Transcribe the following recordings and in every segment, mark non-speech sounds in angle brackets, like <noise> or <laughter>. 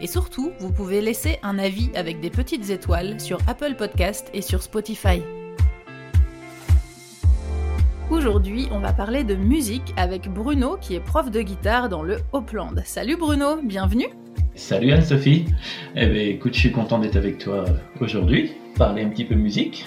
Et surtout, vous pouvez laisser un avis avec des petites étoiles sur Apple Podcast et sur Spotify. Aujourd'hui, on va parler de musique avec Bruno qui est prof de guitare dans le Haut-Land. Salut Bruno, bienvenue Salut Anne-Sophie. Eh bien écoute, je suis content d'être avec toi aujourd'hui, parler un petit peu musique.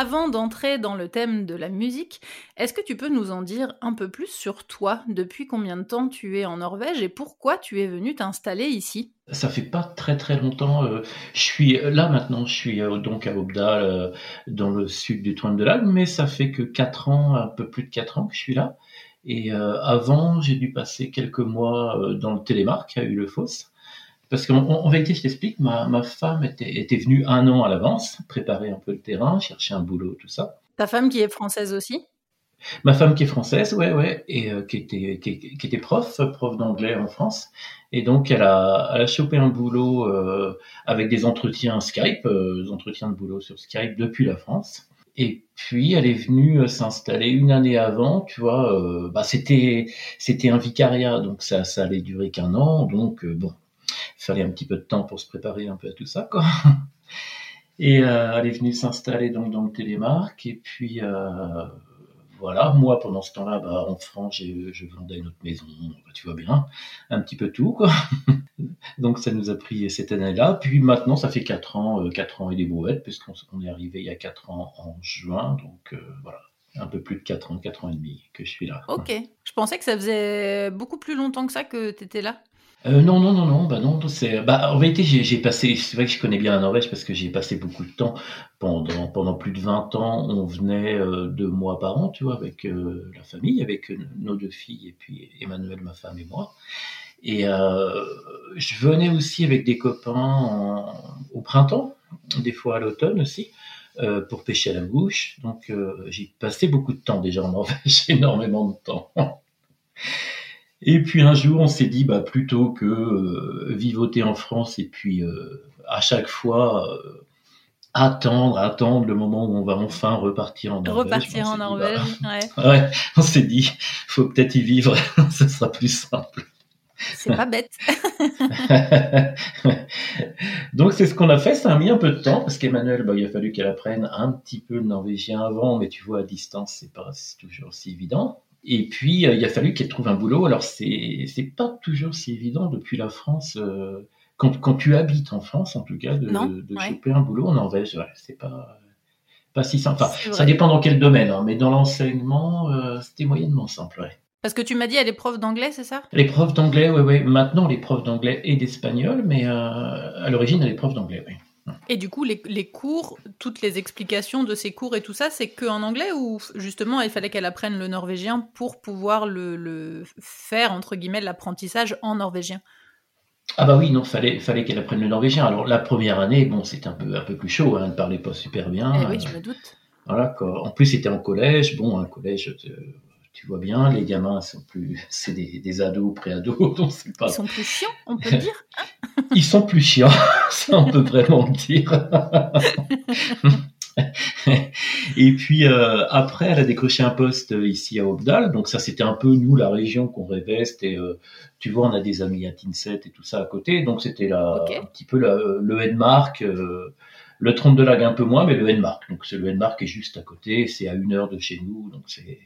Avant d'entrer dans le thème de la musique, est-ce que tu peux nous en dire un peu plus sur toi? Depuis combien de temps tu es en Norvège et pourquoi tu es venu t'installer ici? Ça fait pas très très longtemps. euh, je suis là maintenant. Je suis euh, donc à Obdal, euh, dans le sud du Trøndelag, mais ça fait que 4 ans, un peu plus de 4 ans que je suis là. Et euh, avant, j'ai dû passer quelques mois euh, dans le Télémark à Ulefoss. Parce qu'en en en vérité, je t'explique, ma, ma femme était, était venue un an à l'avance, préparer un peu le terrain, chercher un boulot, tout ça. Ta femme qui est française aussi? Ma femme qui est française, ouais, ouais, et euh, qui était qui, qui était prof, prof d'anglais en France, et donc elle a elle a chopé un boulot euh, avec des entretiens Skype, euh, des entretiens de boulot sur Skype depuis la France. Et puis elle est venue s'installer une année avant, tu vois. euh, bah c'était c'était un vicariat, donc ça ça allait durer qu'un an, donc euh, bon, fallait un petit peu de temps pour se préparer un peu à tout ça, quoi. <laughs> Et euh, elle est venue s'installer donc dans le Télémark, et puis euh, voilà, moi pendant ce temps-là, bah, en France, je vendais notre maison, bah, tu vois bien, un petit peu tout, quoi. <laughs> Donc ça nous a pris cette année-là. Puis maintenant, ça fait quatre ans, euh, quatre ans et des brouettes, puisqu'on est arrivé il y a quatre ans en juin, donc euh, voilà, un peu plus de quatre ans, quatre ans et demi que je suis là. Ok. Je pensais que ça faisait beaucoup plus longtemps que ça que tu étais là. Euh, non, non, non, non, bah non, c'est, bah, en vérité, j'ai, passé, c'est vrai que je connais bien la Norvège parce que j'ai passé beaucoup de temps pendant, pendant plus de 20 ans. On venait euh, deux mois par an, tu vois, avec euh, la famille, avec nos deux filles et puis Emmanuel, ma femme et moi. Et je venais aussi avec des copains au printemps, des fois à l'automne aussi, pour pêcher à la mouche. Donc j'ai passé beaucoup de temps déjà en Norvège, <laughs> énormément de temps. Et puis un jour, on s'est dit, bah, plutôt que euh, vivoter en France et puis euh, à chaque fois euh, attendre, attendre le moment où on va enfin repartir en Norvège. Repartir en dit, Norvège, ouais. bah, <laughs> ouais, on s'est dit, faut peut-être y vivre, <laughs> ce sera plus simple. C'est pas bête. <laughs> Donc c'est ce qu'on a fait, ça a mis un peu de temps parce qu'Emmanuel, bah, il a fallu qu'elle apprenne un petit peu le norvégien avant, mais tu vois à distance c'est pas toujours si évident. Et puis euh, il a fallu qu'elle trouve un boulot. Alors c'est c'est pas toujours si évident depuis la France. euh, quand, quand tu habites en France, en tout cas, de, Non, de ouais. choper un boulot en Norvège, ouais, c'est pas pas si simple. Ça dépend dans quel domaine, hein, mais dans l'enseignement, euh, c'était moyennement simple. Ouais. Parce que tu m'as dit, elle est prof d'anglais, c'est ça? Les profs d'anglais, oui, oui. Maintenant, les profs d'anglais et d'espagnol, mais euh, à l'origine, elle est prof d'anglais, oui. Et du coup, les, les cours, toutes les explications de ces cours et tout ça, c'est que en anglais ou justement il fallait qu'elle apprenne le norvégien pour pouvoir le, le faire, entre guillemets, l'apprentissage en norvégien? Ah bah oui, non, fallait, fallait qu'elle apprenne le norvégien. Alors la première année, bon, c'était un peu, un peu plus chaud, hein, elle ne parlait pas super bien. Eh oui, euh, je me doute. voilà, quoi. En plus, c'était en collège. Bon, un collège, euh, tu vois bien, les gamins sont plus, <laughs> c'est des, des ados, pré-ados, <laughs> donc c'est pas. Ils sont plus chiants, on peut le <laughs> dire. Ils sont plus chiants, ça on peut vraiment le dire. Et puis euh, après, elle a décroché un poste ici à Obdal, donc ça c'était un peu nous la région qu'on rêvait. C'était, euh, tu vois, on a des amis à Tinset et tout ça à côté, donc c'était Ok. un petit peu la, le Hedmark, euh, le Trompe de Lag un peu moins, mais le Hedmark. Donc c'est le Hedmark est juste à côté, c'est à une heure de chez nous, donc c'est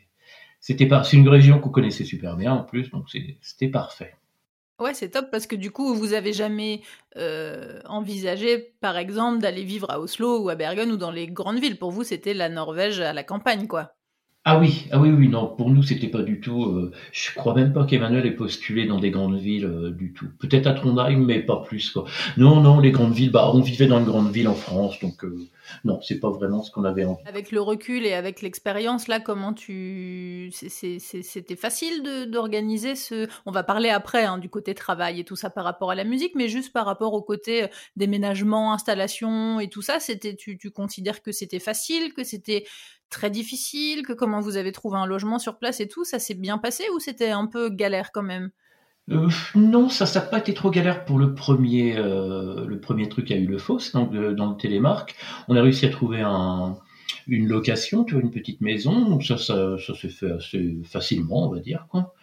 c'était pas, c'est une région qu'on connaissait super bien en plus, donc c'était parfait. Ouais, c'est top parce que du coup, vous avez jamais euh, envisagé, par exemple, d'aller vivre à Oslo ou à Bergen ou dans les grandes villes. Pour vous, c'était la Norvège à la campagne, quoi. Ah oui, ah oui, oui, non, pour nous, c'était pas du tout. Euh, je crois même pas qu'Emmanuel ait postulé dans des grandes villes euh, du tout. Peut-être à Trondheim, mais pas plus, quoi. Non, non, les grandes villes, bah, on vivait dans une grande ville en France, donc euh, non, c'est pas vraiment ce qu'on avait envie. Avec le recul et avec l'expérience, là, comment tu. C'était facile d'organiser ce. On va parler après hein, du côté travail et tout ça par rapport à la musique, mais juste par rapport au côté déménagement, installation et tout ça, c'était. Tu, tu considères que c'était facile, que c'était très difficile, que comment vous avez trouvé un logement sur place et tout, ça s'est bien passé ou c'était un peu galère quand même? Euh, non, ça n'a pas été trop galère pour le premier, euh, le premier truc le Fausse, donc dans le télémarque. On a réussi à trouver un, une location, tu une petite maison, donc ça, ça, ça s'est fait assez facilement, on va dire, quoi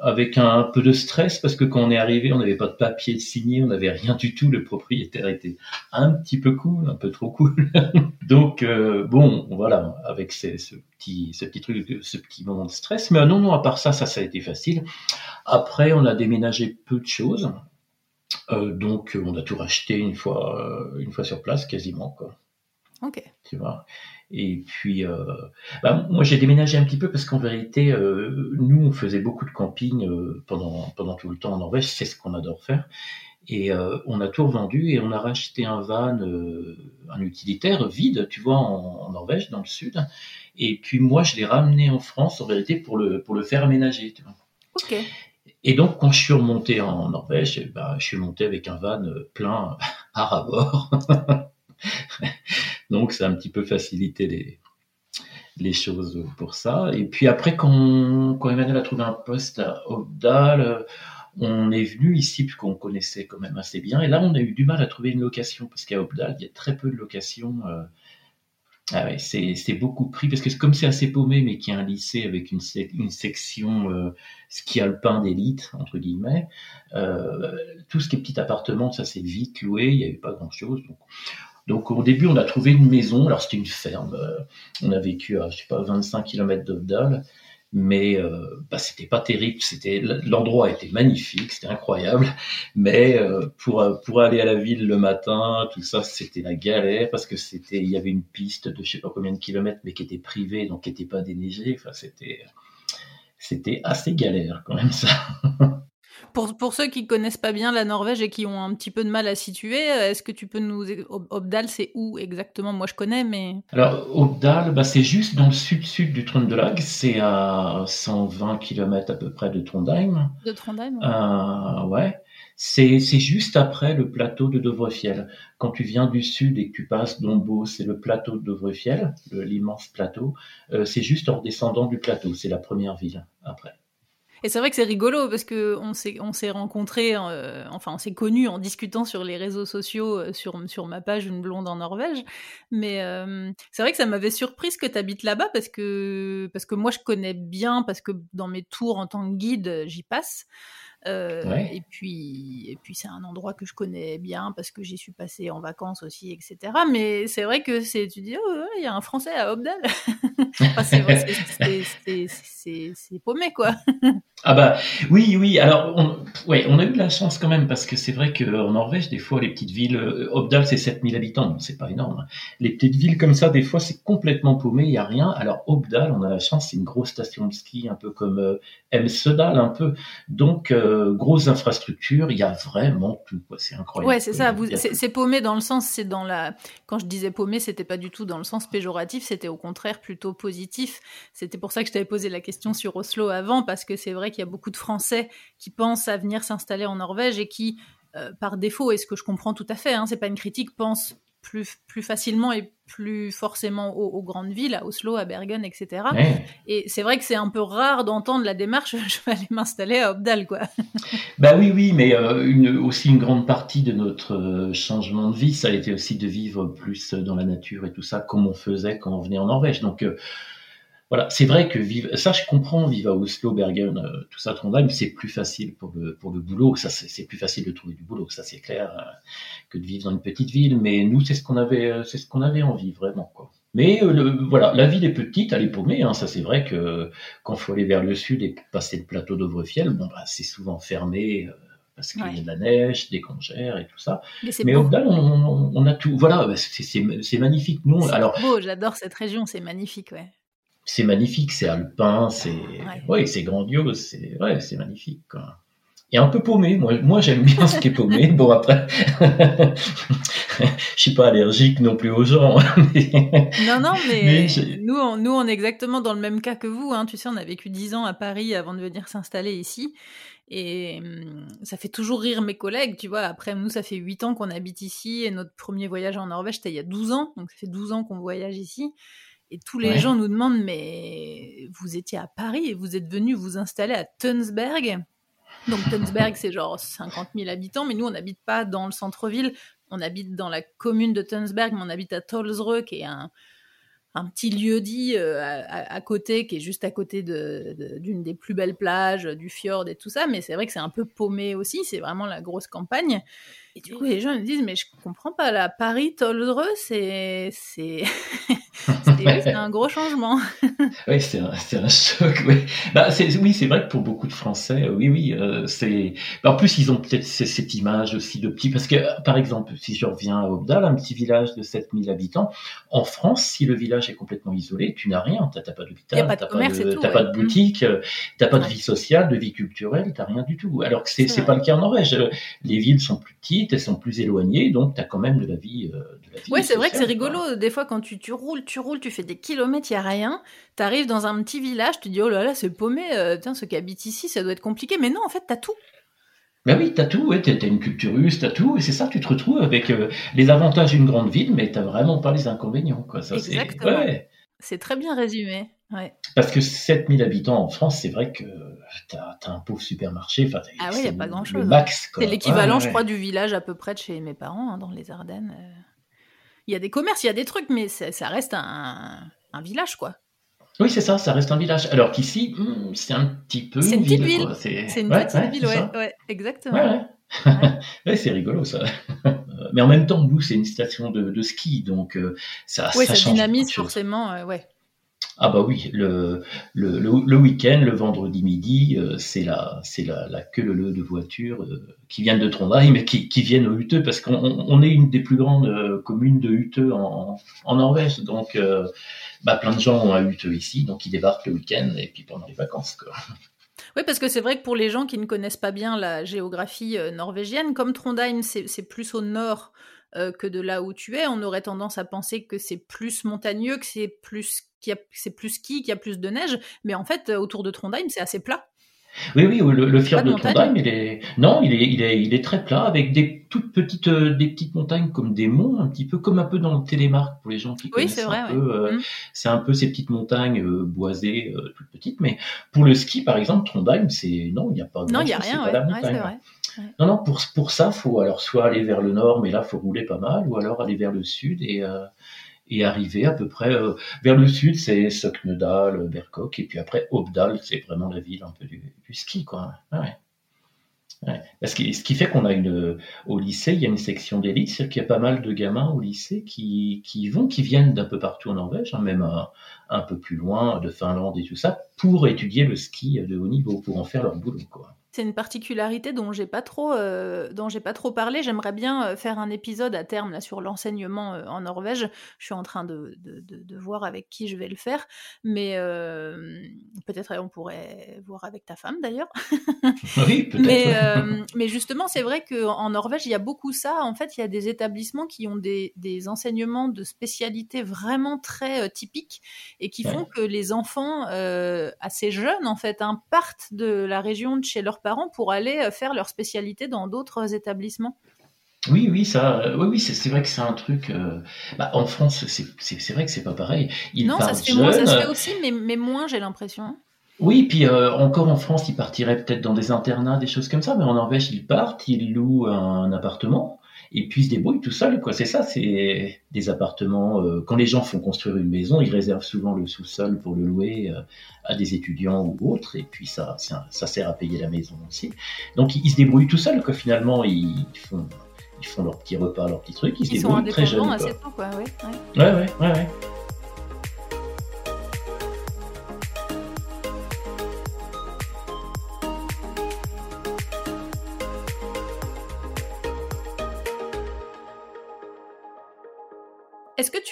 avec un peu de stress parce que quand on est arrivé, on n'avait pas de papier signé, on n'avait rien du tout. Le propriétaire était un petit peu cool, un peu trop cool. <laughs> Donc euh, bon, voilà, avec ce, petit, ce petit truc, ce petit moment de stress. Mais non, non, à part ça, ça, ça a été facile. Après, on a déménagé peu de choses. Euh, donc, on a tout racheté une fois, euh, une fois sur place, quasiment quoi. Ok. Tu vois? Et puis, euh, bah, moi j'ai déménagé un petit peu parce qu'en vérité, euh, nous on faisait beaucoup de camping euh, pendant pendant tout le temps en Norvège, c'est ce qu'on adore faire. Et on a tout revendu et on a racheté un van, un utilitaire vide, tu vois, en, en, Norvège, dans le sud. Et puis moi je l'ai ramené en France en vérité pour le pour le faire aménager. Tu vois. Ok. Et donc, quand je suis remonté en Norvège, bah, je suis monté avec un van plein <laughs> à rabord. <laughs> Donc, ça a un petit peu facilité les, choses pour ça. Et puis après, quand, Emmanuel a trouvé un poste à Obdal, on est venu ici puisqu'on connaissait quand même assez bien. Et là, on a eu du mal à trouver une location parce qu'à Obdal, il y a très peu de locations. Euh, ah c'est beaucoup pris parce que comme c'est assez paumé, mais qu'il y a un lycée avec une, une section euh, ski alpin d'élite entre guillemets, euh, tout ce qui est petit appartement, ça s'est vite loué. Il n'y avait pas grand chose. Donc, donc au début, on a trouvé une maison. Alors c'était une ferme. Euh, on a vécu à je sais pas 25 km d'Obdal, mais euh, bah, c'était pas terrible. C'était l'endroit était magnifique, c'était incroyable, mais euh, pour pour aller à la ville le matin, tout ça, c'était la galère parce que c'était il y avait une piste de je sais pas combien de kilomètres, mais qui était privée, donc qui était pas déneigée. Enfin c'était c'était assez galère quand même ça. <laughs> Pour, pour ceux qui connaissent pas bien la Norvège et qui ont un petit peu de mal à situer, euh, est-ce que tu peux nous... Obdal, c'est où exactement? Moi, je connais, mais... Alors, Obdal, bah, c'est juste dans le sud-sud du Trøndelag. C'est à 120 km à peu près de Trondheim. De Trondheim Ouais. Euh, ouais. C'est, juste après le plateau de Dovrefjell. Quand tu viens du sud et que tu passes d'Ombo, c'est le plateau de Dovrefjell, l'immense plateau. Euh, c'est juste en descendant du plateau. C'est la première ville après. Et c'est vrai que c'est rigolo parce que on s'est on s'est rencontrés, euh, enfin on s'est connus en discutant sur les réseaux sociaux euh, sur sur ma page une blonde en Norvège. Mais euh, c'est vrai que ça m'avait surprise que tu habites là-bas parce que parce que moi je connais bien parce que dans mes tours en tant que guide j'y passe. Euh, et puis, et puis c'est un endroit que je connais bien parce que j'y suis passée en vacances aussi, etc. Mais c'est vrai que c'est, tu dis, oh, il y a un Français à Obdal. <laughs> c'est, paumé, quoi. <laughs> ah bah oui, oui. Alors, on, ouais, on a eu de la chance quand même parce que c'est vrai qu'en Norvège, des fois, les petites villes, euh, Obdal, c'est 7000 habitants, c'est pas énorme. Hein. Les petites villes comme ça, des fois, c'est complètement paumé, il y a rien. Alors, Obdal, on a la chance, c'est une grosse station de ski, un peu comme euh, Emsedal, un peu. Donc, euh, grosses infrastructures, il y a vraiment tout. C'est incroyable. Ouais, c'est ça. C'est paumé dans le sens, c'est dans la. Quand je disais paumé, c'était pas du tout dans le sens péjoratif, c'était au contraire plutôt positif. C'était pour ça que je t'avais posé la question sur Oslo avant, parce que c'est vrai qu'il y a beaucoup de Français qui pensent à venir s'installer en Norvège et qui, euh, par défaut, et ce que je comprends tout à fait, hein, c'est pas une critique, pensent plus, plus facilement et plus forcément aux, grandes villes, à Oslo, à Bergen, etc. Et c'est vrai que c'est un peu rare d'entendre la démarche <laughs> je vais aller m'installer à Obdal, quoi. bah oui, oui, mais euh, une, aussi une grande partie de notre euh, changement de vie, ça a été aussi de vivre plus dans la nature et tout ça, comme on faisait quand on venait en Norvège. Donc, euh, voilà, c'est vrai que vivre, ça je comprends, vivre à Oslo, Bergen, euh, tout ça, Trondheim, c'est plus facile pour le pour le boulot. Ça, c'est plus facile de trouver du boulot, ça c'est clair, euh, que de vivre dans une petite ville. Mais nous, c'est ce qu'on avait, euh, c'est ce qu'on avait envie vraiment, quoi. Mais voilà, la ville est petite, elle est paumée. Hein, ça c'est vrai que quand faut aller vers le sud et passer le plateau d'Ovrefiel, bon bah c'est souvent fermé. parce qu'il y a de la neige, des congères et tout ça. Mais, au final, on, a tout. Voilà, bah, c'est magnifique. Non, alors. Beau, j'adore cette région, c'est magnifique, ouais c'est magnifique, c'est alpin, c'est ouais, c'est grandiose, c'est ouais, c'est magnifique. Quoi. Et un peu paumé. Moi, moi j'aime bien ce qui est paumé. <laughs> Bon après, <laughs> je suis pas allergique non plus aux gens. Non non, mais, <laughs> nous, on, nous, on est exactement dans le même cas que vous. Hein. Tu sais, on a vécu dix ans à Paris avant de venir s'installer ici. Et hum, ça fait toujours rire mes collègues, tu vois. Après, nous, ça fait huit ans qu'on habite ici et notre premier voyage en Norvège, c'était il y a 12 ans. Donc, ça fait 12 ans qu'on voyage ici. Et tous les gens nous demandent, mais vous étiez à Paris et vous êtes venu vous installer à Tunsberg. Donc Tunsberg, c'est genre 50 000 habitants, mais nous, on n'habite pas dans le centre-ville. On habite dans la commune de Tunsberg, mais on habite à Tolsreux, qui est un, un petit lieu dit euh, à, côté, qui est juste à côté d'une des plus belles plages, du fjord et tout ça. Mais c'est vrai que c'est un peu paumé aussi. C'est vraiment la grosse campagne. Et du coup, les gens me disent, mais je comprends pas, là, Paris, Tollereux, c'est, c'est, <laughs> un gros changement. <laughs> oui, c'est un, un, choc, oui. Bah, oui, c'est vrai que pour beaucoup de Français, oui, oui, euh, c'est, bah, en plus, ils ont peut-être cette image aussi de petit, parce que, par exemple, si je reviens à Obdal, un petit village de 7000 habitants, en France, si le village est complètement isolé, tu n'as rien, t'as pas d'hôpital, t'as pas, de, pas de boutique, mmh. t'as pas de vie sociale, de vie culturelle, t'as rien du tout. Alors que c'est pas le cas en Norvège. Les villes sont plus petites, elles sont plus éloignées, donc tu as quand même de la vie. Euh, oui, c'est vrai que c'est rigolo. Des fois, quand tu, tu, roules, tu roules, tu fais des kilomètres, il n'y a rien. Tu arrives dans un petit village, tu dis, oh là là, c'est paumé, euh, tiens, ceux qui habitent ici, ça doit être compliqué. Mais non, en fait, tu as tout. Ben oui, t'as tout, ouais, t'as une culture russe, t'as tout, et c'est ça, tu te retrouves avec euh, les avantages d'une grande ville, mais t'as vraiment pas les inconvénients, quoi. Ça, Exactement. C'est très bien résumé. Parce que 7000 habitants en France, c'est vrai que tu as, un pauvre supermarché. Ah oui, il n'y a pas grand-chose. max. C'est l'équivalent, je crois, du village à peu près de chez mes parents, hein, dans les Ardennes. Euh. Il y a des commerces, il y a des trucs, mais ça reste un, village, quoi. Oui, c'est ça, ça reste un village. Alors qu'ici, hmm, c'est un petit peu une, une petite ville. C'est une petite ville, ouais, exactement. <laughs> Ouais, c'est rigolo ça. <laughs> Mais en même temps, nous, c'est une station de, ski, donc euh, ça, ça, ça dynamise forcément, euh, ouais. Ah bah oui, le, le, le, week-end, le vendredi midi, euh, c'est la, la, queue le de voitures euh, qui viennent de Trondheim mais qui, qui viennent au Ute parce qu'on on est une des plus grandes euh, communes de Ute en, en Norvège. Donc, bah, plein de gens ont un Ute ici, donc ils débarquent le week-end et puis pendant les vacances. Quoi. Oui, parce que c'est vrai que pour les gens qui ne connaissent pas bien la géographie norvégienne, comme Trondheim, c'est plus au nord que de là où tu es, on aurait tendance à penser que c'est plus montagneux, que c'est plus qu'il c'est plus ski, qu'il y a plus de neige, mais en fait, autour de Trondheim, c'est assez plat. Oui, oui, le, le fjord de, Trondheim, il est non, il est, il est, il est très plat avec des toutes petites, euh, des petites montagnes comme des monts, un petit peu comme un peu dans le Télémark pour les gens qui oui, connaissent vrai, un peu. Euh, mm. C'est un peu ces petites montagnes euh, boisées, toutes petites. Mais pour le ski, par exemple, Trondheim, c'est non, il n'y a pas. Non, il n'y a rien. Ouais, ouais, vrai. Non, non, pour pour ça, faut alors soit aller vers le nord, mais là, faut rouler pas mal, ou alors aller vers le sud et et arriver à peu près euh, vers le sud, c'est Soknedal, Berkok, et puis après Obdal, c'est vraiment la ville un peu du, ski, quoi. Ouais. Ouais. Ce, qui, ce qui fait qu'on a une au lycée, il y a une section d'élite, c'est-à-dire qu'il y a pas mal de gamins au lycée qui, qui vont, qui viennent d'un peu partout en Norvège, hein, même un, un, peu plus loin, de Finlande et tout ça, pour étudier le ski de haut niveau, pour en faire leur boulot, quoi. C'est une particularité dont j'ai pas trop, euh, dont j'ai pas trop parlé. J'aimerais bien euh, faire un épisode à terme là sur l'enseignement euh, en Norvège. Je suis en train de, de, de, voir avec qui je vais le faire, mais peut-être on pourrait voir avec ta femme d'ailleurs. <laughs> oui, peut-être. Mais, mais justement, c'est vrai qu'en Norvège, il y a beaucoup ça. En fait, il y a des établissements qui ont des, des enseignements de spécialité vraiment très typiques et qui font que les enfants assez jeunes en fait hein, partent de la région de chez leurs parents pour aller euh, faire leur spécialité dans d'autres établissements. Oui, oui, ça, euh, oui, oui, c'est vrai que c'est un truc. Euh, bah, en France, c'est vrai que c'est pas pareil. non, ça se, fait moins, ça se fait aussi, mais, mais moins, j'ai l'impression. Oui, puis encore en France, ils partiraient peut-être dans des internats, des choses comme ça, mais en Norvège, ils partent, ils louent un appartement, et puis ils se débrouillent tout seuls, quoi. C'est ça, c'est des appartements. Euh, quand les gens font construire une maison, ils réservent souvent le sous-sol pour le louer euh, à des étudiants ou autres, et puis ça, ça, sert à payer la maison aussi. Donc ils, se débrouillent tout seuls, quoi. Finalement, ils font, ils font leur petit repas, leur petit truc, ils, se débrouillent très jeunes. Ils sont assez tôt, quoi. Ouais, ouais, ouais. ouais, ouais.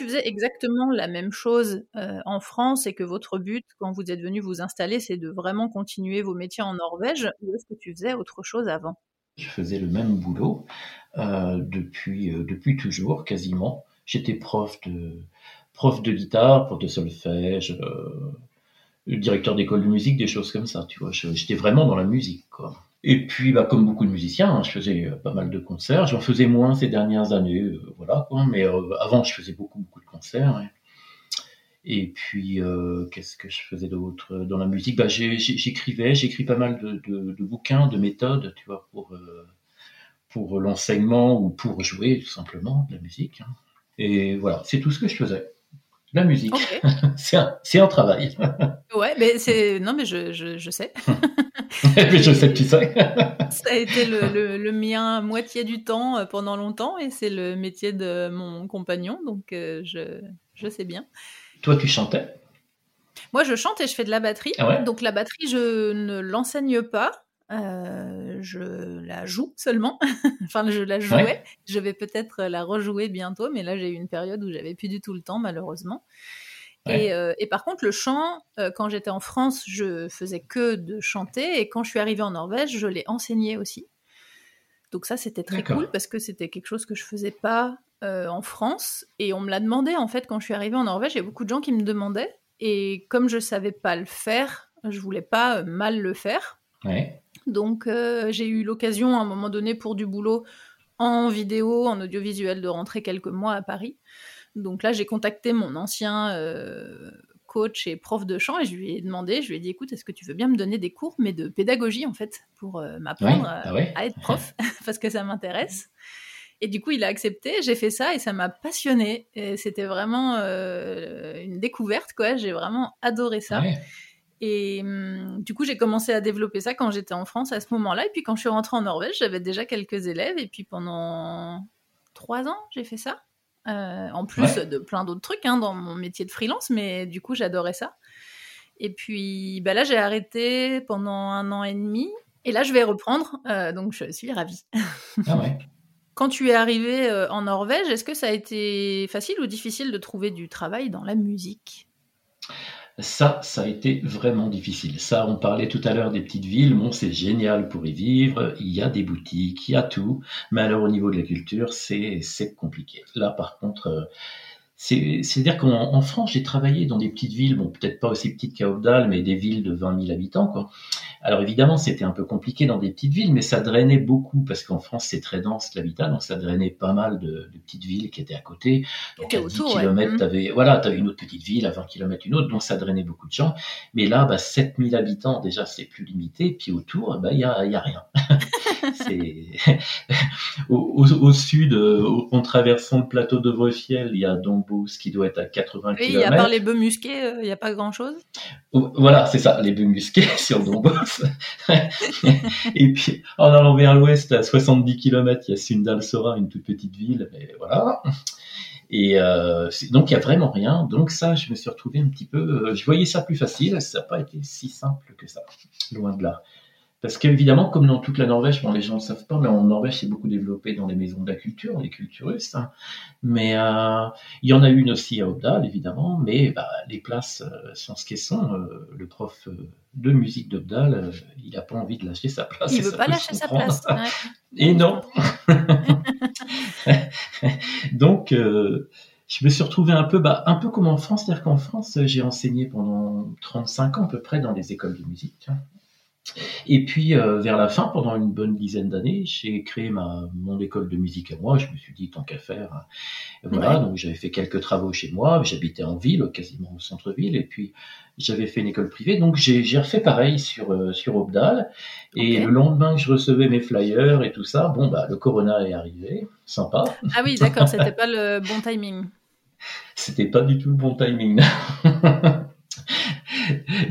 Faisais exactement la même chose euh, en France et que votre but, quand vous êtes venu vous installer, c'est de vraiment continuer vos métiers en Norvège ou est-ce que tu faisais autre chose avant? Je faisais le même boulot euh, depuis, euh, depuis toujours, quasiment. J'étais prof de, prof de guitare, prof de solfège, directeur d'école de musique, des choses comme ça, tu vois. J'étais vraiment dans la musique, quoi. Et puis, bah, comme beaucoup de musiciens, hein, je faisais euh, pas mal de concerts. J'en faisais moins ces dernières années, euh, voilà. Quoi. Mais euh, avant, je faisais beaucoup, beaucoup de concerts. Et puis, qu'est-ce que je faisais d'autre dans la musique? Bah, J'écrivais, j'écris pas mal de, bouquins, de méthodes, tu vois, pour pour l'enseignement ou pour jouer tout simplement de la musique. Hein. Et voilà, c'est tout ce que je faisais. La musique, <laughs> c'est un, un, travail. <laughs> ouais, mais c'est non, mais je, je, je sais. <laughs> mais je sais que tu sais. ça a été le, le, mien moitié du temps euh, pendant longtemps et c'est le métier de mon compagnon, donc euh, je, je sais bien. Toi, tu chantais? Moi, je chante et je fais de la batterie. Ah donc la batterie, je ne l'enseigne pas. Euh, je la joue seulement. <laughs> enfin, je la jouais. Je vais peut-être la rejouer bientôt, mais là, j'ai eu une période où j'avais plus du tout le temps, malheureusement. Et, euh, et, par contre, le chant, euh, quand j'étais en France, je faisais que de chanter, et quand je suis arrivée en Norvège, je l'ai enseigné aussi. Donc ça, c'était très cool parce que c'était quelque chose que je faisais pas en France, et on me l'a demandé en fait quand je suis arrivée en Norvège. Il y a beaucoup de gens qui me demandaient, et comme je savais pas le faire, je voulais pas mal le faire. Ouais. Donc euh, j'ai eu l'occasion à un moment donné pour du boulot en vidéo, en audiovisuel, de rentrer quelques mois à Paris. Donc là, j'ai contacté mon ancien euh, coach et prof de chant et je lui ai demandé, je lui ai dit, écoute, est-ce que tu veux bien me donner des cours, mais de pédagogie en fait, pour euh, m'apprendre bah à, être prof, <laughs> <laughs> parce que ça m'intéresse. Et du coup, il a accepté, j'ai fait ça et ça m'a passionné. Et c'était vraiment une découverte, quoi. J'ai vraiment adoré ça. Et hum, du coup, j'ai commencé à développer ça quand j'étais en France à ce moment-là. Et puis quand je suis rentrée en Norvège, j'avais déjà quelques élèves. Et puis pendant trois ans, j'ai fait ça. Euh, en plus de plein d'autres trucs hein, dans mon métier de freelance. Mais du coup, j'adorais ça. Et puis bah là, j'ai arrêté pendant un an et demi. Et là, je vais reprendre. Euh, donc, je suis ravie. <laughs> Ah ouais. Quand tu es arrivé euh, en Norvège, est-ce que ça a été facile ou difficile de trouver du travail dans la musique? Ça, ça a été vraiment difficile. Ça, on parlait tout à l'heure des petites villes. Bon, c'est génial pour y vivre. Il y a des boutiques, il y a tout. Mais alors, au niveau de la culture, c'est, compliqué. Là, par contre, euh, c'est-à-dire qu'en France, j'ai travaillé dans des petites villes, bon, peut-être pas aussi petites qu'à Obdal, mais des villes de 20 000 habitants, quoi. Alors évidemment, c'était un peu compliqué dans des petites villes, mais ça drainait beaucoup, parce qu'en France, c'est très dense l'habitat, donc ça drainait pas mal de, de, petites villes qui étaient à côté. Donc à 10 km, tu t'avais, voilà, t'avais une autre petite ville, à 20 km une autre, donc ça drainait beaucoup de gens. Mais là, bah, 7000 habitants, déjà, c'est plus limité, puis autour, bah, il y a, y a rien. <laughs> <laughs> au, au, sud, euh, en traversant le plateau de Vaufiel, il y a ce qui doit être à 80 oui, km. Oui, à part les bœufs musqués, euh, il n'y a pas grand-chose Voilà, c'est ça, les bœufs musqués <laughs> sur Dombos. <laughs> et puis, en allant vers l'ouest, à 70 km, il y a Sundalsora, une toute petite ville, mais voilà. Et euh, donc, il n'y a vraiment rien. Donc ça, je me suis retrouvé un petit peu... Euh, je voyais ça plus facile, ça n'a pas été si simple que ça, loin de là. Parce qu'évidemment, comme dans toute la Norvège, bon, les gens ne savent pas, mais en Norvège, c'est beaucoup développé dans les maisons de la culture, les culturistes. Hein. Mais euh, il y en a une aussi à Obdal, évidemment, mais bah, les places euh, sont ce qu'elles sont. Euh, le prof de musique d'Obdal, il n'a pas envie de lâcher sa place. Il ne veut pas lâcher sa place. <laughs> Et non. <laughs> Donc, je me suis retrouvé un peu, bah, un peu comme en France, c'est-à-dire qu'en France, j'ai enseigné pendant 35 ans à peu près dans des écoles de musique. Hein. Et puis, euh, vers la fin, pendant une bonne dizaine d'années, j'ai créé ma, mon école de musique à moi. Je me suis dit, tant qu'à faire. Hein. Voilà, donc j'avais fait quelques travaux chez moi. J'habitais en ville, quasiment au centre-ville. Et puis, j'avais fait une école privée. Donc, j'ai refait pareil sur, euh, sur Obdal. Et le lendemain que je recevais mes flyers et tout ça, bon, bah, le corona est arrivé. Sympa. Ah oui, d'accord, c'était pas le bon timing. <laughs> C'était pas du tout le bon timing. <laughs>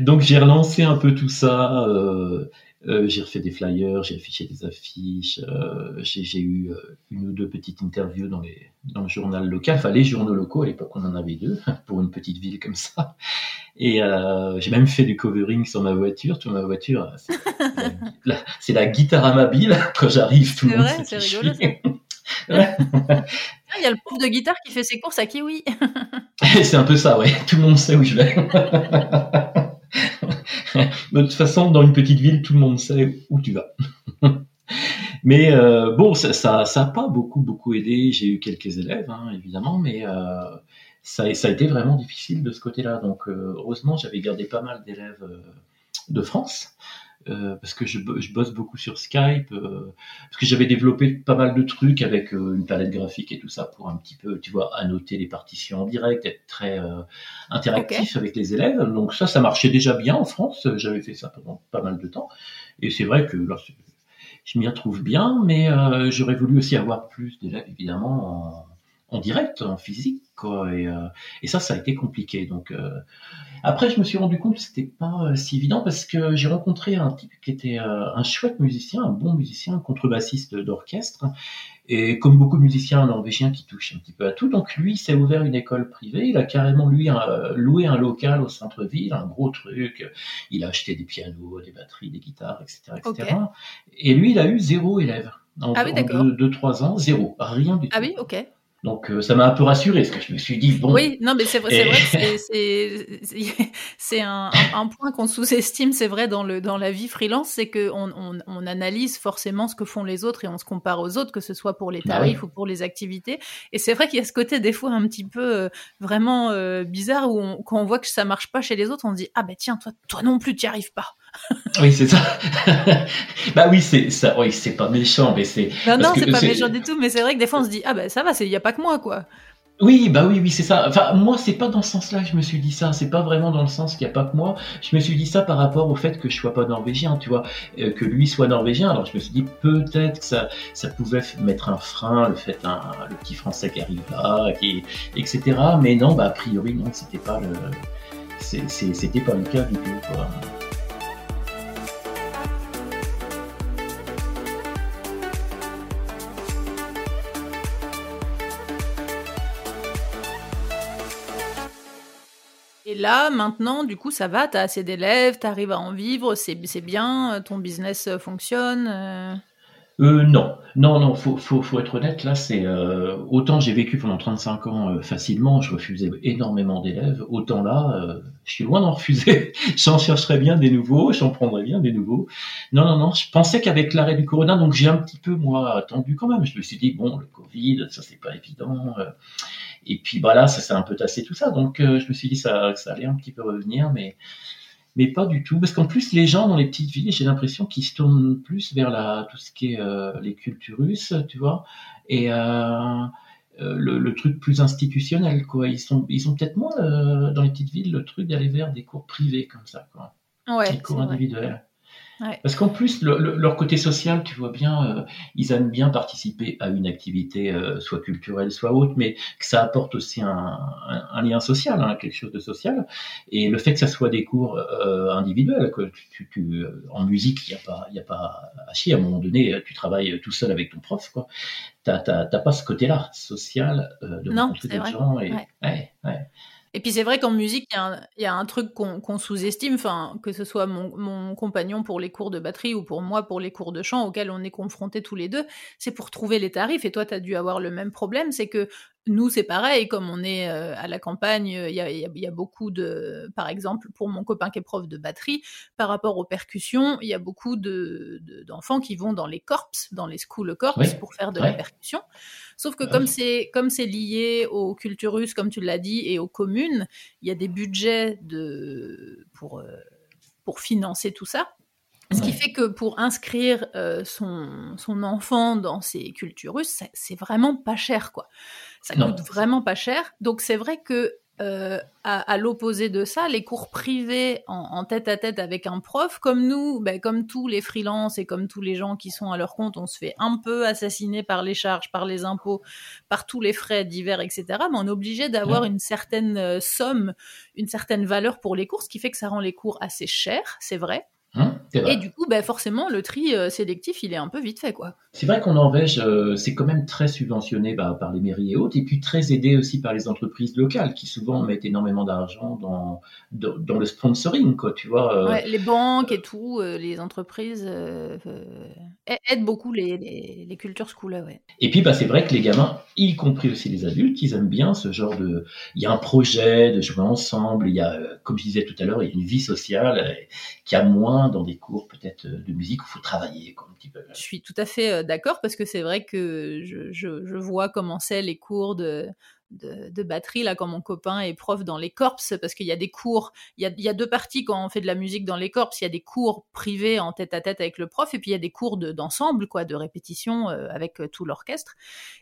Donc j'ai relancé un peu tout ça. Euh, euh, j'ai refait des flyers, j'ai affiché des affiches, euh, j'ai eu une ou deux petites interviews dans, les, dans le journal local, enfin les journaux locaux, à l'époque on en avait deux, <laughs> pour une petite ville comme ça. Et j'ai même fait du covering sur ma voiture, toute ma voiture, c'est la, guitare à ma bille, <laughs> quand j'arrive tout le monde C'est rigolo ça. <laughs> il y a le prof de guitare qui fait ses courses à Kiwi. <laughs> c'est un peu ça, ouais. Tout le monde sait où je vais. <laughs> de toute façon, dans une petite ville, tout le monde sait où tu vas. <laughs> mais euh, bon, ça, ça, ça a pas beaucoup, beaucoup aidé. J'ai eu quelques élèves, hein, évidemment, mais euh, ça, ça a été vraiment difficile de ce côté-là. Donc, euh, heureusement, j'avais gardé pas mal d'élèves de France. Euh, parce que je, je, bosse beaucoup sur Skype, euh, parce que j'avais développé pas mal de trucs avec euh, une palette graphique et tout ça pour un petit peu, tu vois, annoter les partitions en direct, être très interactif okay. avec les élèves. Donc ça, ça marchait déjà bien en France. J'avais fait ça pendant pas mal de temps. Et c'est vrai que là, je m'y retrouve bien, mais j'aurais voulu aussi avoir plus d'élèves, évidemment, en, en, direct, en physique, quoi. Et, et, ça, ça a été compliqué. Donc après, je me suis rendu compte que c'était pas euh, si évident parce que j'ai rencontré un type qui était euh, un chouette musicien, un bon musicien, un contrebassiste d'orchestre. Et comme beaucoup de musiciens norvégiens qui touchent un petit peu à tout, donc lui s'est ouvert une école privée. Il a carrément lui un, loué un local au centre-ville, un gros truc. Il a acheté des pianos, des batteries, des guitares, etc., etc. Okay. Et lui, il a eu zéro élève en, ah oui, en deux, deux, trois ans, zéro, rien du tout. Ah oui, ok. Donc euh, ça m'a un peu rassuré, parce que je me suis dit bon. Oui, non, mais c'est vrai, et... vrai que c'est un, un, un, point qu'on sous-estime, c'est vrai dans le dans la vie freelance, c'est que on, on, on, analyse forcément ce que font les autres et on se compare aux autres, que ce soit pour les tarifs bah oui. ou pour les activités. Et c'est vrai qu'il y a ce côté des fois un petit peu euh, vraiment euh, bizarre où on, quand on voit que ça marche pas chez les autres, on se dit ah ben bah, tiens toi toi non plus tu n'y arrives pas. Oui, c'est ça. <laughs> bah oui, c'est ça. Oui, c'est pas méchant, mais c'est. Non, non, c'est pas méchant du tout. Mais c'est vrai que des fois, on se dit, ah bah ça va, il y a pas que moi, quoi. Oui, bah oui, oui, c'est ça. Enfin, moi, c'est pas dans ce sens-là que je me suis dit ça. C'est pas vraiment dans le sens qu'il n'y a pas que moi. Je me suis dit ça par rapport au fait que je sois pas norvégien, tu vois, euh, que lui soit norvégien. Alors, je me suis dit peut-être que ça, ça pouvait mettre un frein, le fait un, le petit français qui arrive là, qui, etc. Mais non, bah a priori, non, c'était pas le, c'était pas le cas du tout. Quoi. Et là, maintenant, du coup, ça va, tu as assez d'élèves, tu arrives à en vivre, c'est bien, ton business fonctionne euh... Euh, non, non, non, faut, faut, être honnête. Là, c'est euh, autant j'ai vécu pendant 35 ans euh, facilement, je refusais énormément d'élèves. Autant là, euh, je suis loin d'en refuser. <laughs> j'en chercherais bien des nouveaux, j'en prendrais bien des nouveaux. Non, non, non. Je pensais qu'avec l'arrêt du Corona, donc j'ai un petit peu moi attendu quand même. Je me suis dit bon, le Covid, ça c'est pas évident. Et puis bah là, ça s'est un peu tassé tout ça. Donc je me suis dit ça, ça allait un petit peu revenir, mais mais pas du tout. Parce qu'en plus, les gens dans les petites villes, j'ai l'impression qu'ils se tournent plus vers la, tout ce qui est euh, les cultures russes, tu vois, et euh, euh, le, le, truc plus institutionnel, quoi. Ils sont, ils sont peut-être moins euh, dans les petites villes le truc d'aller vers des cours privés comme ça, quoi. Ouais, des cours individuels. Ouais. Parce qu'en plus, le, le, leur côté social, tu vois bien, euh, ils aiment bien participer à une activité, euh, soit culturelle, soit autre, mais que ça apporte aussi un, un, un lien social, hein, quelque chose de social. Et le fait que ça soit des cours euh, individuels, que tu, tu, tu, en musique, il n'y a pas, a pas à chier. À un moment donné, tu travailles tout seul avec ton prof, quoi. T'as, pas ce côté-là social de non, rencontrer des gens. Et, ouais. Ouais, ouais. Et puis c'est vrai qu'en musique, il y, a un truc qu'on qu sous-estime, enfin, que ce soit mon, mon, compagnon pour les cours de batterie ou pour moi pour les cours de chant auxquels on est confrontés tous les deux, c'est pour trouver les tarifs. Et toi, tu as dû avoir le même problème, c'est que nous, c'est pareil, comme on est euh, à la campagne, il y a, y, y a, beaucoup de, par exemple, pour mon copain qui est prof de batterie, par rapport aux percussions, il y a beaucoup d'enfants de, qui vont dans les corps, dans les school corps, oui. pour faire de ouais. la percussion. Sauf que comme c'est comme c'est lié aux cultures russes, comme tu l'as dit, et aux communes, il y a des budgets de pour euh, pour financer tout ça. Ce qui fait que pour inscrire euh, son, son enfant dans ces cultures russes, c'est vraiment pas cher, quoi. Ça non. coûte vraiment pas cher. Donc c'est vrai que euh, à, à l'opposé de ça, les cours privés en, en, tête à tête avec un prof, comme nous, ben, comme tous les freelances et comme tous les gens qui sont à leur compte, on se fait un peu assassiner par les charges, par les impôts, par tous les frais divers, etc. Mais on est obligé d'avoir ouais. une certaine somme, une certaine valeur pour les cours, ce qui fait que ça rend les cours assez chers, c'est vrai. Hein Et du coup, ben, forcément, le tri euh, sélectif, il est un peu vite fait, quoi. C'est vrai qu'en Norvège, euh, c'est quand même très subventionné bah, par les mairies et autres, et puis très aidé aussi par les entreprises locales qui souvent mettent énormément d'argent dans, dans, le sponsoring, quoi, tu vois. Euh. Ouais, les banques et tout, les entreprises aident beaucoup les, les, cultures school, ouais. Et puis, bah, c'est vrai que les gamins, y compris aussi les adultes, ils aiment bien ce genre de. Il y a un projet de jouer ensemble, il y a, comme je disais tout à l'heure, il y a une vie sociale qui a moins dans des cours peut-être euh, de musique où il faut travailler un petit peu. Je suis tout à fait euh, d'accord parce que c'est vrai que je, je, je vois comment c'est les cours de, de, batterie, là, quand mon copain est prof dans les corps, parce qu'il y a des cours, il y a, il y a, deux parties quand on fait de la musique dans les corps, il y a des cours privés en tête à tête avec le prof, et puis il y a des cours d'ensemble, quoi, de répétition euh, avec tout l'orchestre.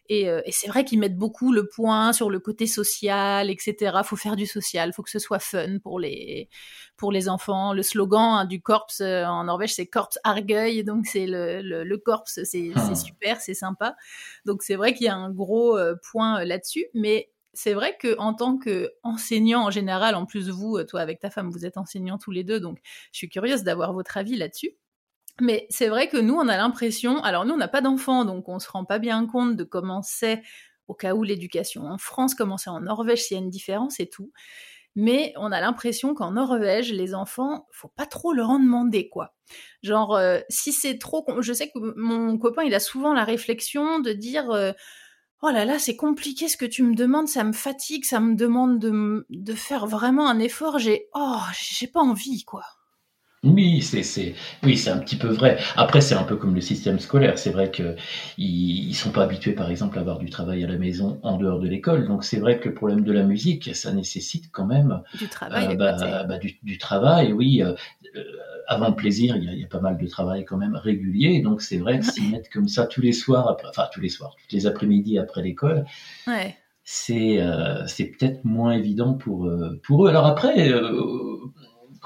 Et, et c'est vrai qu'ils mettent beaucoup le point sur le côté social, etc. Faut faire du social, faut que ce soit fun pour les, pour les enfants. Le slogan hein, du corps en Norvège, c'est Corps Argueil, donc c'est le, le, le corps, c'est ah. super, c'est sympa. Donc c'est vrai qu'il y a un gros point là-dessus, mais c'est vrai que en tant qu'enseignant en général, en plus vous, toi avec ta femme, vous êtes enseignants tous les deux, donc je suis curieuse d'avoir votre avis là-dessus. Mais c'est vrai que nous, on a l'impression, alors nous, on n'a pas d'enfants, donc on se rend pas bien compte de comment c'est, au cas où l'éducation en France, comment c'est en Norvège, s'il y a une différence et tout. Mais on a l'impression qu'en Norvège, les enfants, faut pas trop leur en demander, quoi. Genre, euh, si c'est trop, je sais que mon copain, il a souvent la réflexion de dire, euh, oh là là, c'est compliqué ce que tu me demandes, ça me fatigue, ça me demande de, de faire vraiment un effort, j'ai, oh, j'ai pas envie, quoi. Oui, c'est, c'est, oui, c'est un petit peu vrai. Après, c'est un peu comme le système scolaire. C'est vrai que ils, sont pas habitués, par exemple, à avoir du travail à la maison en dehors de l'école. Donc, c'est vrai que le problème de la musique, ça nécessite quand même du travail. Euh, bah, bah, du, travail, oui. Euh, euh, avant le plaisir, il y, a, il y, a, pas mal de travail quand même régulier. Donc, c'est vrai que s'y mettre comme ça tous les soirs, après, enfin tous les soirs, toutes les après-midi après l'école. Ouais c'est c'est peut-être moins évident pour pour eux. Alors après,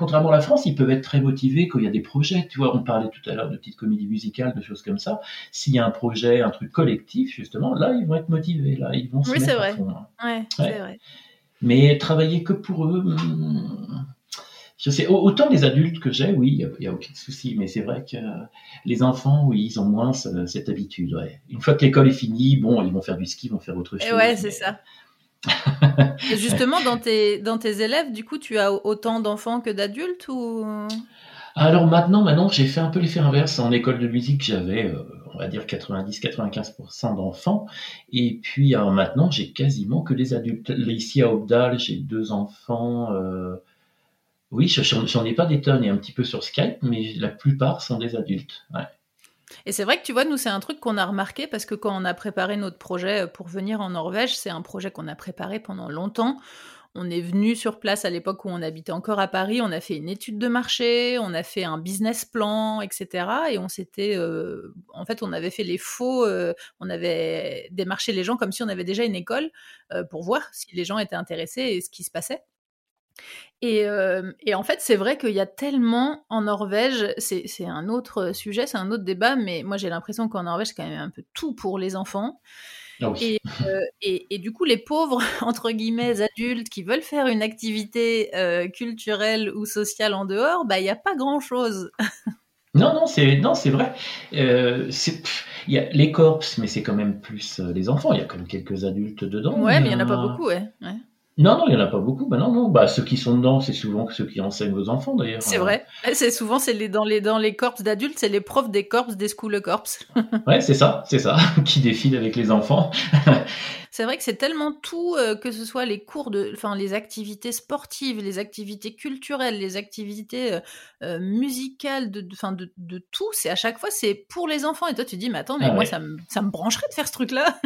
contrairement à la France, ils peuvent être très motivés quand il y a des projets. Tu vois, on parlait tout à l'heure de petites comédies musicales, de choses comme ça. S'il y a un projet, un truc collectif, justement, là, ils vont être motivés. Là, ils vont se oui, mettre vrai. à fond. Ouais, c'est vrai. Mais travailler que pour eux, hmm, je sais, autant les adultes que j'ai, oui, il n'y a, aucun souci, mais c'est vrai que les enfants, oui, ils ont moins cette habitude. Ouais. Une fois que l'école est finie, bon, ils vont faire du ski, ils vont faire autre chose. Ouais, c'est ça. <laughs> Justement, dans tes, dans tes élèves, du coup, tu as autant d'enfants que d'adultes ou? Alors maintenant, maintenant, j'ai fait un peu l'effet inverse. En école de musique, j'avais, euh, on va dire, 90-95% d'enfants. Et puis maintenant, j'ai quasiment que des adultes. Ici à Obdal, j'ai deux enfants. Euh... Oui, j'en ai pas des tonnes et un petit peu sur Skype, mais la plupart sont des adultes. Et c'est vrai que tu vois, nous, c'est un truc qu'on a remarqué parce que quand on a préparé notre projet euh, pour venir en Norvège, c'est un projet qu'on a préparé pendant longtemps. On est venu sur place à l'époque où on habitait encore à Paris, on a fait une étude de marché, on a fait un business plan, etc. Et on s'était, euh, en fait, on avait fait les faux, euh, on avait démarché les gens comme si on avait déjà une école pour voir si les gens étaient intéressés et ce qui se passait. Et, euh, et, en fait, c'est vrai qu'il y a tellement en Norvège, c'est un autre sujet, c'est un autre débat, mais moi j'ai l'impression qu'en Norvège, c'est quand même un peu tout pour les enfants. Ah et, euh, et, et, du coup, les pauvres, <laughs> entre guillemets, adultes qui veulent faire une activité euh, culturelle ou sociale en dehors, bah, il n'y a pas grand-chose. <laughs> non, non, c'est non, c'est vrai. Euh, il y a les corps, mais c'est quand même plus les enfants. Il y a quand même quelques adultes dedans. Ouais, mais il n'y en a pas beaucoup, ouais. ouais. Non, non, il n'y en a pas beaucoup. Bah non, non. Bah, ceux qui sont dedans, c'est souvent ceux qui enseignent aux enfants, d'ailleurs. C'est vrai. C'est souvent, c'est les, dans les, dans les corps d'adultes, c'est les profs des corps des school corps. <laughs> ouais, c'est ça, c'est ça, <laughs> qui défilent avec les enfants. <laughs> c'est vrai que c'est tellement tout, euh, que ce soit les cours de, enfin, les activités sportives, les activités culturelles, les activités euh, euh, musicales, de, de, de, tout. C'est à chaque fois, c'est pour les enfants. Et toi, tu dis, mais attends, mais ah moi, ça, me, ça me brancherait de faire ce truc-là.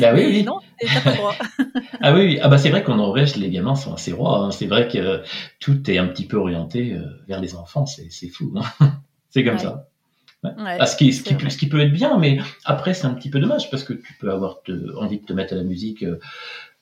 Bah oui, oui. Non, t'as pas le droit. <laughs> ah oui, oui. Ah bah c'est vrai qu'en Norvège, les gamins sont assez rois. Hein. C'est vrai que tout est un petit peu orienté euh, vers les enfants. C'est fou. Hein. <laughs> c'est comme ça. Ouais. Ah, ce, qui, ce, qui peut, ce, qui, peut, être bien, mais après c'est un petit peu dommage parce que tu peux avoir te, envie de te mettre à la musique euh,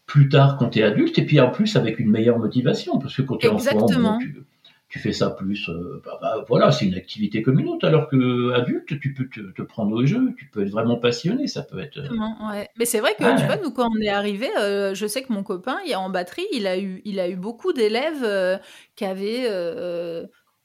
plus tard quand tu es adulte et puis en plus avec une meilleure motivation parce que quand tu es enfant, bon, tu, tu fais ça plus, euh, bah, bah, voilà, c'est une activité comme une autre. Alors que adulte, tu peux te, te, prendre au jeu, tu peux être vraiment passionné, ça peut être. Euh, ouais. Mais c'est vrai que tu vois, nous quand on est arrivé, euh, je sais que mon copain, il en batterie, il a eu, il a eu beaucoup d'élèves qui avaient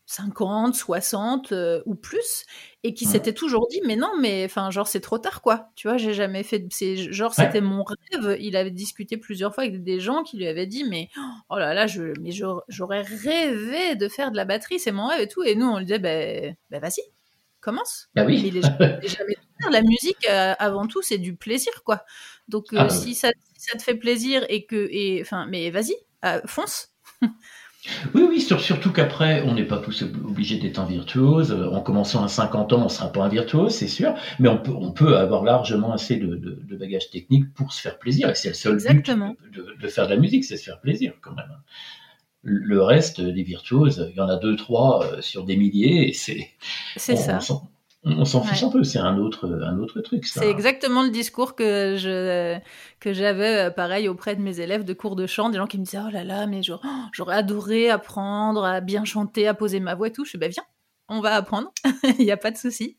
50, 60 euh, ou plus, et qui s'était toujours dit, mais non, mais enfin, genre, c'est trop tard, quoi. Tu vois, j'ai jamais fait. C'est genre, c'était mon rêve. Il avait discuté plusieurs fois avec des gens qui lui avaient dit, mais oh là là, je, mais j'aurais rêvé de faire de la batterie, c'est mon rêve et tout. Et nous, on lui disait, ben, bah, vas-y, commence. Bah oui. Mais jamais la musique, euh, avant tout, c'est du plaisir, quoi. Donc, euh, ah si, ça, ça, te fait plaisir et que, et, enfin, mais vas-y, fonce. Oui, oui, surtout qu'après, on n'est pas tous obligés d'être un virtuose. En commençant à 50 ans, on ne sera pas un virtuose, c'est sûr, mais on peut, on peut avoir largement assez de, de, de bagages techniques pour se faire plaisir. Et c'est le seul but de, de, faire de la musique, c'est se faire plaisir quand même. Le reste des virtuoses, il y en a deux, trois euh, sur des milliers, et c'est. C'est ça on s'en fiche un peu, c'est un autre, un autre truc. C'est exactement le discours que je que j'avais euh, pareil auprès de mes élèves de cours de chant, des gens qui me disaient oh là là, mais j'aurais adoré apprendre à bien chanter, à poser ma voix et tout. Je suis bah viens, on va apprendre, <laughs> il n'y a pas de souci.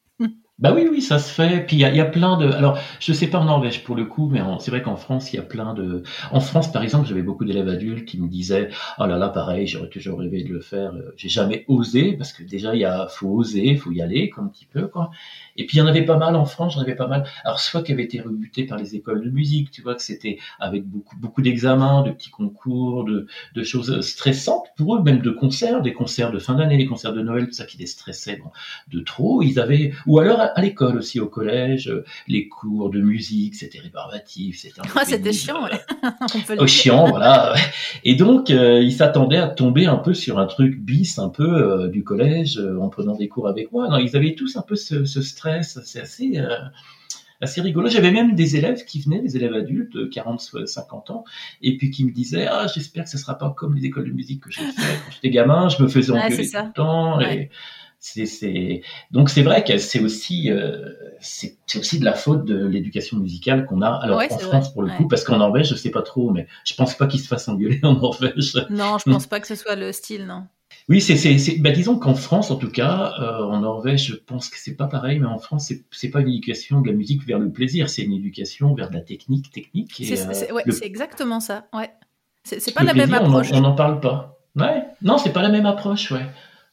Bah oui, oui, ça se fait. Puis il y a, y a, plein de. Alors, je sais pas en Norvège pour le coup, mais c'est vrai qu'en France, il y a plein de. En France, par exemple, j'avais beaucoup d'élèves adultes qui me disaient Oh là là, pareil, j'aurais toujours rêvé de le faire. J'ai jamais osé parce que déjà, il y a, faut oser, faut y aller, comme un petit peu, quoi. Et puis il y en avait pas mal en France, j'en avais pas mal. Alors soit qui avaient été rebutés par les écoles de musique, tu vois que c'était avec beaucoup beaucoup d'examens, de petits concours, de, de choses stressantes pour eux, même de concerts, des concerts de fin d'année, les concerts de Noël, tout ça qui les stressait de trop. Ils avaient ou alors à l'école aussi, au collège, les cours de musique, c'était rébarbatif, c'était ah, c'était chiant, ouais. <laughs> oh, chiant, voilà. Et donc euh, ils s'attendaient à tomber un peu sur un truc bis, un peu euh, du collège, euh, en prenant des cours avec moi. Non, ils avaient tous un peu ce, ce stress c'est assez, euh, assez rigolo. J'avais même des élèves qui venaient, des élèves adultes de 40, 50 ans, et puis qui me disaient Ah, j'espère que ce sera pas comme les écoles de musique que j'ai fait quand j'étais gamin, je me faisais engueuler tout le temps. Et c'est, Donc c'est vrai que c'est aussi, euh, c'est, aussi de la faute de l'éducation musicale qu'on a. Alors en France pour le coup, parce qu'en Norvège, je sais pas trop, mais je pense pas qu'ils se fassent engueuler en Norvège. Non, je pense pas que ce soit le style, non. Oui, c'est, c'est, bah, disons qu'en France, en tout cas, euh, en Norvège, je pense que c'est pas pareil, mais en France, c'est, c'est pas une éducation de la musique vers le plaisir, c'est une éducation vers de la technique, technique. c'est, euh, ouais, c'est exactement ça. Ouais, c'est, pas la même approche. On n'en parle pas. Ouais, non, c'est pas la même approche, ouais.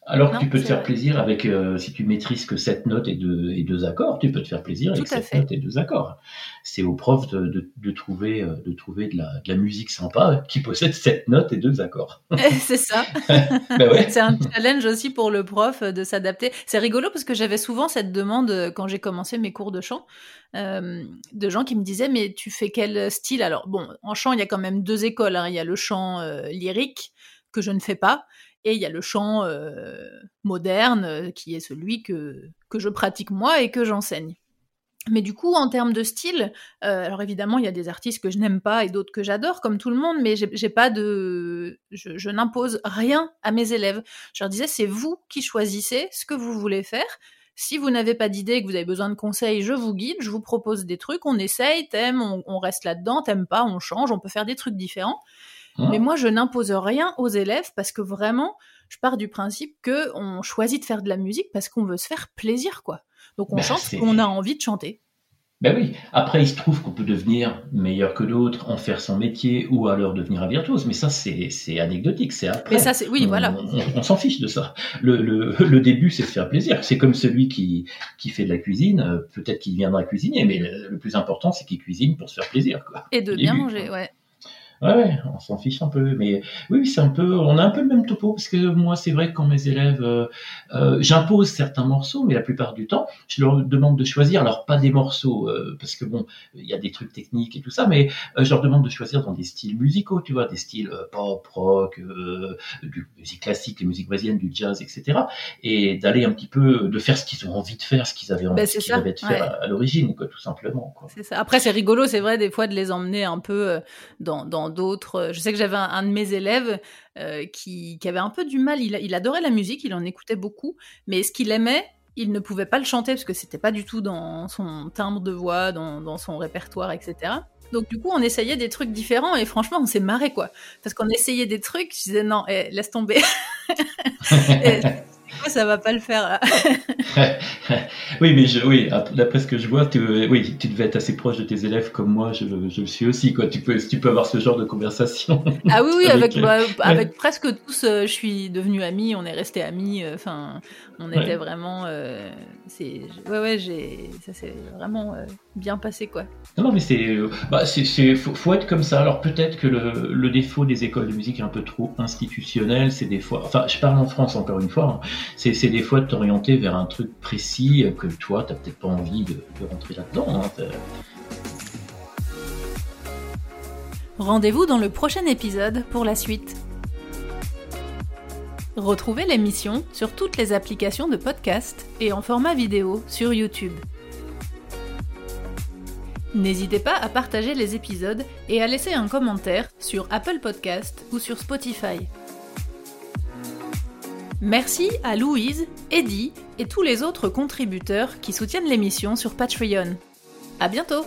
Alors que tu peux te faire plaisir avec, euh, si tu maîtrises que sept notes et deux, et deux accords, tu peux te faire plaisir avec sept notes et deux accords. C'est au prof de, de, de trouver, euh, de trouver de la, de la, musique sympa qui possède sept notes et deux accords. <laughs> c'est ça. <laughs> ben ouais. <laughs> C'est un challenge aussi pour le prof de s'adapter. C'est rigolo parce que j'avais souvent cette demande euh, quand j'ai commencé mes cours de chant. Euh, de gens qui me disaient mais tu fais quel style? Alors bon en chant il y a quand même deux écoles hein. il y a le chant lyrique que je ne fais pas et il y a le chant euh, moderne, euh, qui est celui que, que je pratique moi et que j'enseigne. Mais du coup, en termes de style, euh, alors évidemment, il y a des artistes que je n'aime pas et d'autres que j'adore, comme tout le monde, mais j'ai pas de, je, n'impose rien à mes élèves. Je leur disais, c'est vous qui choisissez ce que vous voulez faire. Si vous n'avez pas d'idée et que vous avez besoin de conseils, je vous guide, je vous propose des trucs, on essaye, t'aimes, on, on reste là-dedans, t'aimes pas, on change, on peut faire des trucs différents. Ah. Mais moi, je n'impose rien aux élèves parce que vraiment, je pars du principe que on choisit de faire de la musique parce qu'on veut se faire plaisir, quoi. Donc on bah, chante ce qu'on a envie de chanter. Ben oui. Après, il se trouve qu'on peut devenir meilleur que d'autres, en faire son métier, ou alors devenir un virtuose. Mais ça, c'est anecdotique. C'est après. Mais ça, c'est oui, voilà. On, s'en fiche de ça. Le, le, le début, c'est de faire plaisir. C'est comme celui qui qui fait de la cuisine. Euh, peut-être qu'il viendra cuisiner, mais le, plus important, c'est qu'il cuisine pour se faire plaisir, quoi. Et de bien manger, ouais. Ouais, on s'en fiche un peu, mais oui, c'est un peu, on a un peu le même topo parce que moi, c'est vrai que quand mes élèves, euh, euh, j'impose certains morceaux, mais la plupart du temps, je leur demande de choisir. Alors pas des morceaux, euh, parce que bon, il y a des trucs techniques et tout ça, mais je leur demande de choisir dans des styles musicaux, tu vois, des styles pop, rock, du musique classique, les musiques brésiliennes, du jazz, etc. Et d'aller un petit peu, de faire ce qu'ils ont envie de faire, ce qu'ils avaient envie, ben, de faire à, l'origine, quoi, tout simplement. Quoi. Ça. Après, c'est rigolo, c'est vrai, des fois de les emmener un peu dans, dans d'autres. Euh, je sais que j'avais un, de mes élèves euh, qui, avait un peu du mal. Il, adorait la musique, il en écoutait beaucoup, mais ce qu'il aimait, il ne pouvait pas le chanter parce que c'était pas du tout dans son timbre de voix, dans, son répertoire, etc. Donc du coup, on essayait des trucs différents et franchement, on s'est marré quoi. Parce qu'on essayait des trucs, je disais non, eh, laisse tomber. <laughs> ça va pas le faire. <laughs> oui, mais je, oui, d'après ce que je vois, tu, oui, tu devais être assez proche de tes élèves comme moi, je, je le suis aussi. Quoi. Tu, peux, tu peux avoir ce genre de conversation. <laughs> Ah oui, oui, avec, bah, avec presque tous, euh, je suis devenu ami, on est resté amis. Euh, enfin, on était vraiment. Euh, c'est, ouais, ouais, j'ai, ça s'est vraiment bien passé, quoi. Non, mais c'est, bah, c'est, faut, être comme ça. Alors peut-être que le, le, défaut des écoles de musique est un peu trop institutionnel. C'est des fois, enfin, je parle en France encore une fois. Hein, c'est, des fois de t'orienter vers un truc précis que toi, t'as peut-être pas envie de, rentrer là-dedans. Hein, Rendez-vous dans le prochain épisode pour la suite. Retrouvez l'émission sur toutes les applications de podcast et en format vidéo sur YouTube. N'hésitez pas à partager les épisodes et à laisser un commentaire sur Apple Podcast ou sur Spotify. Merci à Louise, Eddie et tous les autres contributeurs qui soutiennent l'émission sur Patreon. À bientôt!